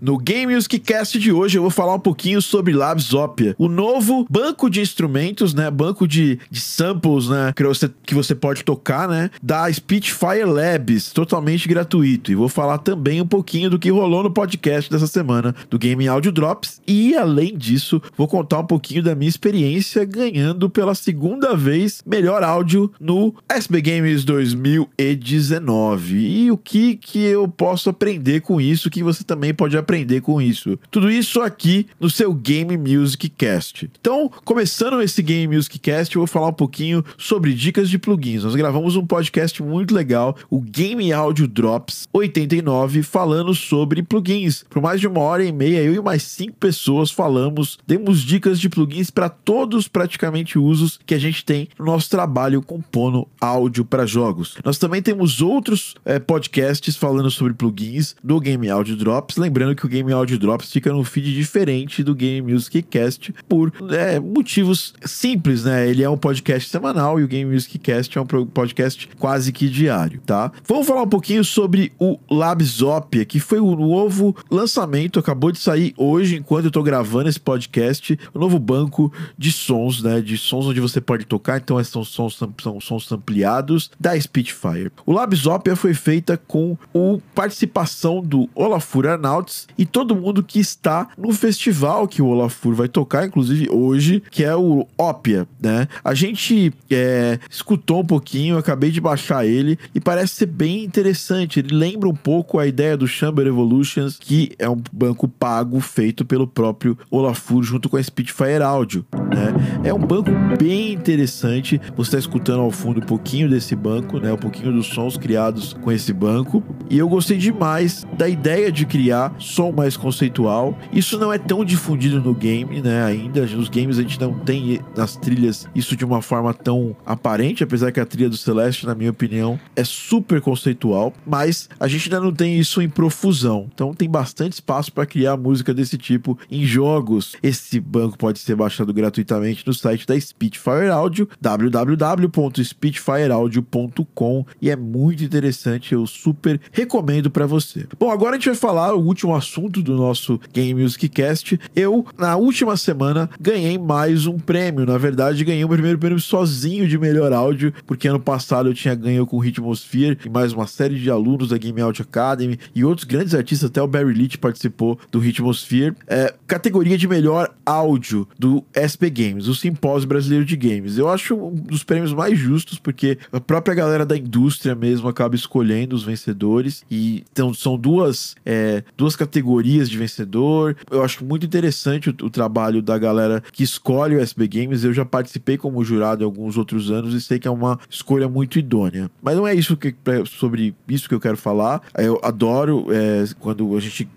No Game Music Cast de hoje eu vou falar um pouquinho sobre Labsopia, o novo banco de instrumentos, né, banco de, de samples, né, que você, que você pode tocar, né, da Spitfire Labs, totalmente gratuito. E vou falar também um pouquinho do que rolou no podcast dessa semana do Game Audio Drops. E além disso, vou contar um pouquinho da minha experiência ganhando pela segunda vez melhor áudio no SB Games 2019 e o que que eu posso aprender com isso, que você também pode aprender com isso. Tudo isso aqui no seu Game Music Cast. Então, começando esse Game Music Cast, eu vou falar um pouquinho sobre dicas de plugins. Nós gravamos um podcast muito legal, o Game Audio Drops 89, falando sobre plugins. Por mais de uma hora e meia, eu e mais cinco pessoas falamos, demos dicas de plugins para todos praticamente usos que a gente tem no nosso trabalho compondo áudio para jogos. Nós também temos outros é, podcasts falando sobre plugins do Game Audio Drops. Lembrando que o Game Audio Drops fica num feed diferente do Game Music Cast por é, motivos simples, né? Ele é um podcast semanal e o Game Music Cast é um podcast quase que diário, tá? Vamos falar um pouquinho sobre o Labsopia, que foi o novo lançamento, acabou de sair hoje, enquanto eu tô gravando esse podcast, o novo banco de sons, né? De sons onde você pode tocar, então são sons, são sons ampliados da Spitfire. O Labsopia foi feita com o participação do Olafur Arnauts e todo mundo que está no festival que o Olafur vai tocar, inclusive hoje, que é o Opia, né? A gente é, escutou um pouquinho, acabei de baixar ele e parece ser bem interessante. Ele lembra um pouco a ideia do Chamber Evolutions, que é um banco pago feito pelo próprio Olafur junto com a Spitfire Audio, né? É um banco bem interessante. Você está escutando ao fundo um pouquinho desse banco, né? Um pouquinho dos sons criados com esse banco. E eu gostei demais da ideia de criar som mais conceitual. Isso não é tão difundido no game, né? Ainda nos games a gente não tem nas trilhas isso de uma forma tão aparente, apesar que a trilha do Celeste, na minha opinião, é super conceitual, mas a gente ainda não tem isso em profusão. Então tem bastante espaço para criar música desse tipo em jogos. Esse banco pode ser baixado gratuitamente no site da Spitfire Audio, www.spitfireaudio.com e é muito interessante, eu super recomendo para você. Bom, agora a gente vai falar o último assunto do nosso Game Music Cast. Eu, na última semana, ganhei mais um prêmio. Na verdade, ganhei o primeiro prêmio sozinho de melhor áudio, porque ano passado eu tinha ganho com Ritmosphere e mais uma série de alunos da Game Audio Academy e outros grandes artistas, até o Barry Leach participou do Ritmosphere. É, categoria de melhor áudio do SP Games, o Simpósio Brasileiro de Games. Eu acho um dos prêmios mais justos, porque a própria galera da indústria mesmo acaba escolhendo os vencedores e então são duas, é, duas categorias de vencedor. Eu acho muito interessante o, o, trabalho da galera que escolhe o SB Games. Eu já participei como jurado em alguns outros anos e sei que é uma escolha muito idônea. Mas não é isso que sobre isso que eu quero falar. Eu adoro é, quando a gente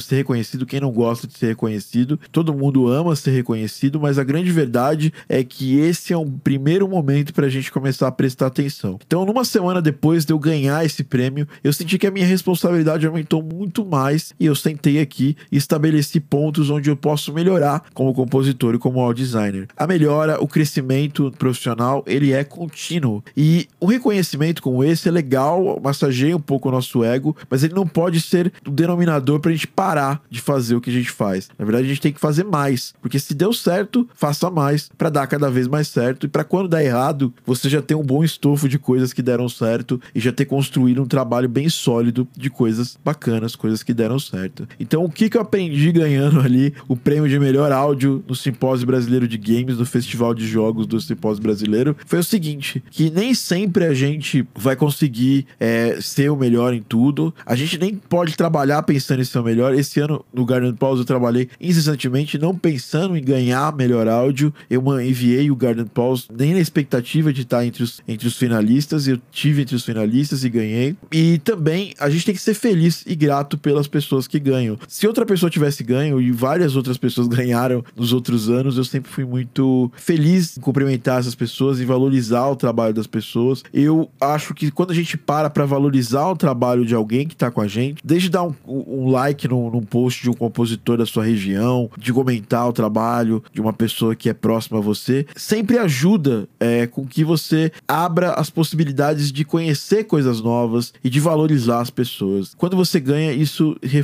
ser reconhecido. Quem não gosta de ser reconhecido, todo mundo ama ser reconhecido, mas a grande verdade é que esse é um primeiro momento para a gente começar a prestar atenção. Então, numa semana depois de eu ganhar esse prêmio, eu senti que a minha responsabilidade aumentou muito mais e eu sentei aqui estabeleci pontos onde eu posso melhorar como compositor e como audio designer. A melhora, o crescimento profissional, ele é contínuo e o reconhecimento como esse é legal, massageia um pouco o nosso ego, mas ele não pode ser o denominador para a gente parar de fazer o que a gente faz. Na verdade, a gente tem que fazer mais, porque se deu certo, faça mais para dar cada vez mais certo e para quando dar errado, você já ter um bom estofo de coisas que deram certo e já ter construído um trabalho bem sólido de coisas bacanas, coisas que deram certo. Então, o que, que eu aprendi ganhando ali o prêmio de melhor áudio no Simpósio Brasileiro de Games, do Festival de Jogos do Simpósio Brasileiro, foi o seguinte: que nem sempre a gente vai conseguir é, ser o melhor em tudo. A gente nem pode trabalhar pensando em ser o melhor. Esse ano, no Garden Pause, eu trabalhei incessantemente, não pensando em ganhar melhor áudio. Eu enviei o Garden Pause nem na expectativa de estar entre os, entre os finalistas. Eu tive entre os finalistas e ganhei. E também a gente tem que ser feliz e grato pelas pessoas que ganham. Se outra pessoa tivesse ganho e várias outras pessoas ganharam nos outros anos, eu sempre fui muito feliz em cumprimentar essas pessoas e valorizar o trabalho das pessoas. Eu acho que quando a gente para para valorizar o trabalho de alguém que tá com a gente, desde dar um, um like num, num post de um compositor da sua região, de comentar o trabalho de uma pessoa que é próxima a você, sempre ajuda é, com que você abra as possibilidades de conhecer coisas novas e de valorizar as pessoas. Quando você ganha, isso reflete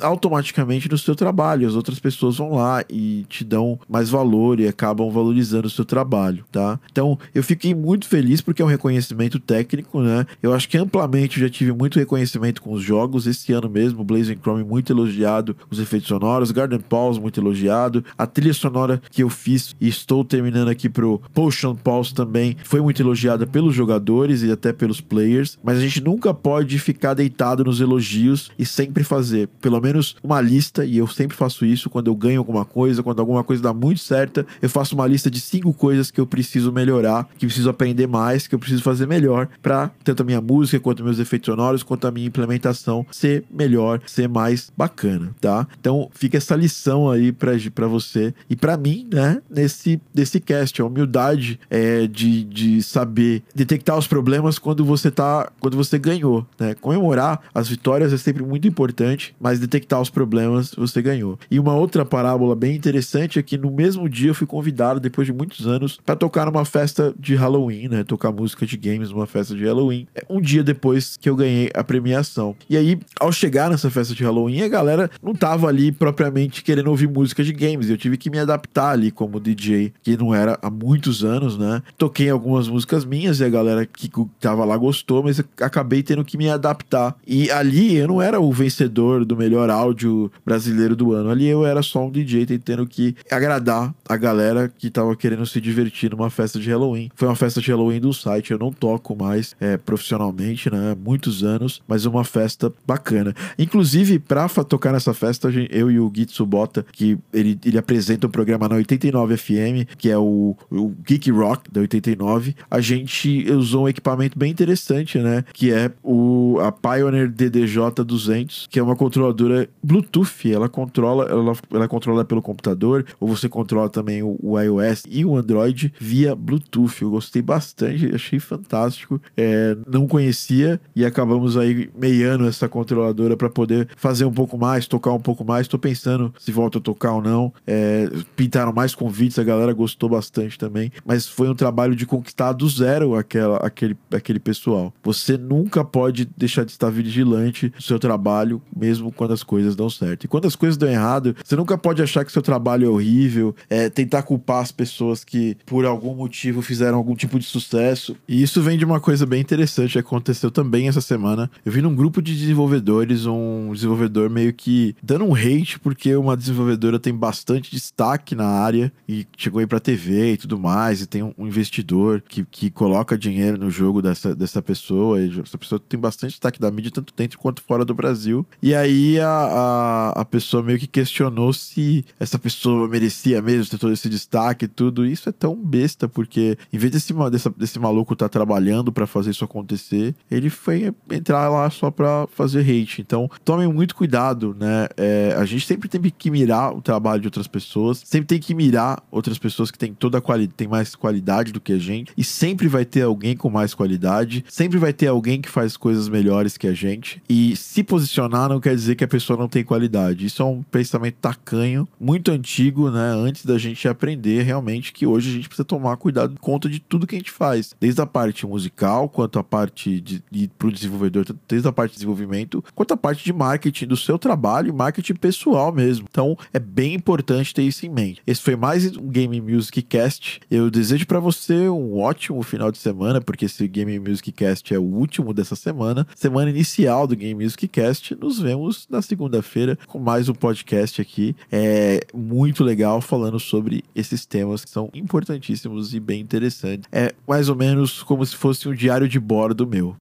automaticamente no seu trabalho. As outras pessoas vão lá e te dão mais valor e acabam valorizando o seu trabalho, tá? Então, eu fiquei muito feliz porque é um reconhecimento técnico, né? Eu acho que amplamente já tive muito reconhecimento com os jogos. Esse ano mesmo, Blazing Chrome muito elogiado, os efeitos sonoros, Garden Pulse muito elogiado, a trilha sonora que eu fiz e estou terminando aqui pro Potion Pulse também foi muito elogiada pelos jogadores e até pelos players, mas a gente nunca pode ficar deitado nos elogios e sempre fazer pelo menos uma lista, e eu sempre faço isso quando eu ganho alguma coisa, quando alguma coisa dá muito certa, eu faço uma lista de cinco coisas que eu preciso melhorar, que preciso aprender mais, que eu preciso fazer melhor para tanto a minha música quanto meus efeitos sonoros, quanto a minha implementação ser melhor, ser mais bacana, tá? Então fica essa lição aí para você e para mim, né, nesse, nesse cast, a humildade é de, de saber detectar os problemas quando você tá, quando você ganhou, né? Comemorar as vitórias é sempre muito importante, mas detectar os problemas você ganhou. E uma outra parábola bem interessante é que no mesmo dia eu fui convidado depois de muitos anos para tocar numa festa de Halloween, né? Tocar música de games numa festa de Halloween. É um dia depois que eu ganhei a premiação. E aí, ao chegar nessa festa de Halloween, a galera não tava ali propriamente querendo ouvir música de games. Eu tive que me adaptar ali como DJ, que não era há muitos anos, né? Toquei algumas músicas minhas e a galera que tava lá gostou, mas acabei tendo que me adaptar. E ali eu não era o vencedor do melhor áudio brasileiro do ano. Ali eu era só um DJ tentando que agradar a galera que tava querendo se divertir numa festa de Halloween. Foi uma festa de Halloween do site, eu não toco mais é, profissionalmente, né? Muitos anos, mas uma festa bacana. Inclusive, pra tocar nessa festa, eu e o Gui Tsubota, que ele, ele apresenta um programa na 89 FM, que é o, o Geek Rock da 89, a gente usou um equipamento bem interessante, né? Que é o, a Pioneer DDJ 200, que é uma controladora Bluetooth. Ela controla, ela, ela controla pelo computador, ou você controla também o, o iOS e o Android via Bluetooth. Eu gostei bastante, achei fantástico. É, não conhecia e acabamos aí meiando essa controladora para poder fazer um pouco mais, tocar um pouco mais. Tô pensando se volta a tocar ou não. É, pintaram mais convites, a galera gostou bastante também. Mas foi um trabalho de conquistar do zero aquela, aquele, aquele pessoal. Você nunca pode deixar de estar vigilante do seu trabalho, mesmo quando as coisas dão certo. E quando as coisas dão errado, você nunca pode achar que seu trabalho é horrível, é, tentar culpar as pessoas que por algum motivo fizeram algum tipo de sucesso. E isso vem de uma coisa bem interessante que aconteceu também essa semana. Eu vi num grupo de desenvolvedores um desenvolvedor meio que dando um hate porque uma desenvolvedora tem bastante destaque na área e chegou aí pra TV e tudo mais, e tem um investidor que, que coloca dinheiro no jogo dessa, dessa pessoa, e essa pessoa tem bastante destaque da mídia, tanto dentro quanto fora do Brasil. E aí a, a, a pessoa meio que questionou se essa pessoa merecia mesmo ter todo esse destaque e tudo. Isso é tão besta, porque em vez desse, desse, maluco estar tá trabalhando para fazer isso acontecer, ele foi entrar lá só pra fazer hate. Então, tomem muito cuidado, né? É, a gente sempre tem que mirar o trabalho de outras pessoas, sempre tem que mirar outras pessoas que têm toda a qualidade, tem mais qualidade do que a gente, e sempre vai ter alguém com mais qualidade, sempre vai ter alguém que faz coisas melhores que a gente. E se posicionar não quer dizer que a pessoa não tem qualidade. Isso é um pensamento tacanho, muito antigo, né? Antes da gente aprender realmente que hoje a gente precisa tomar cuidado conta de tudo que a gente faz, desde a parte musical, quanto a parte de, de pro desenvolvedor, desde a parte de desenvolvimento, quanto a parte de marketing do seu trabalho marketing pessoal mesmo. Então, é bem importante ter isso em mente. Esse foi mais um Game Music Cast. Eu desejo para você um ótimo final de semana, porque esse Game Music Cast é o último dessa semana, semana inicial do Game Music Cast. Nos vemos na segunda-feira com mais um podcast aqui. É muito legal falando sobre esses temas que são importantíssimos e bem interessantes. É mais ou menos como se fosse um diário de bordo meu.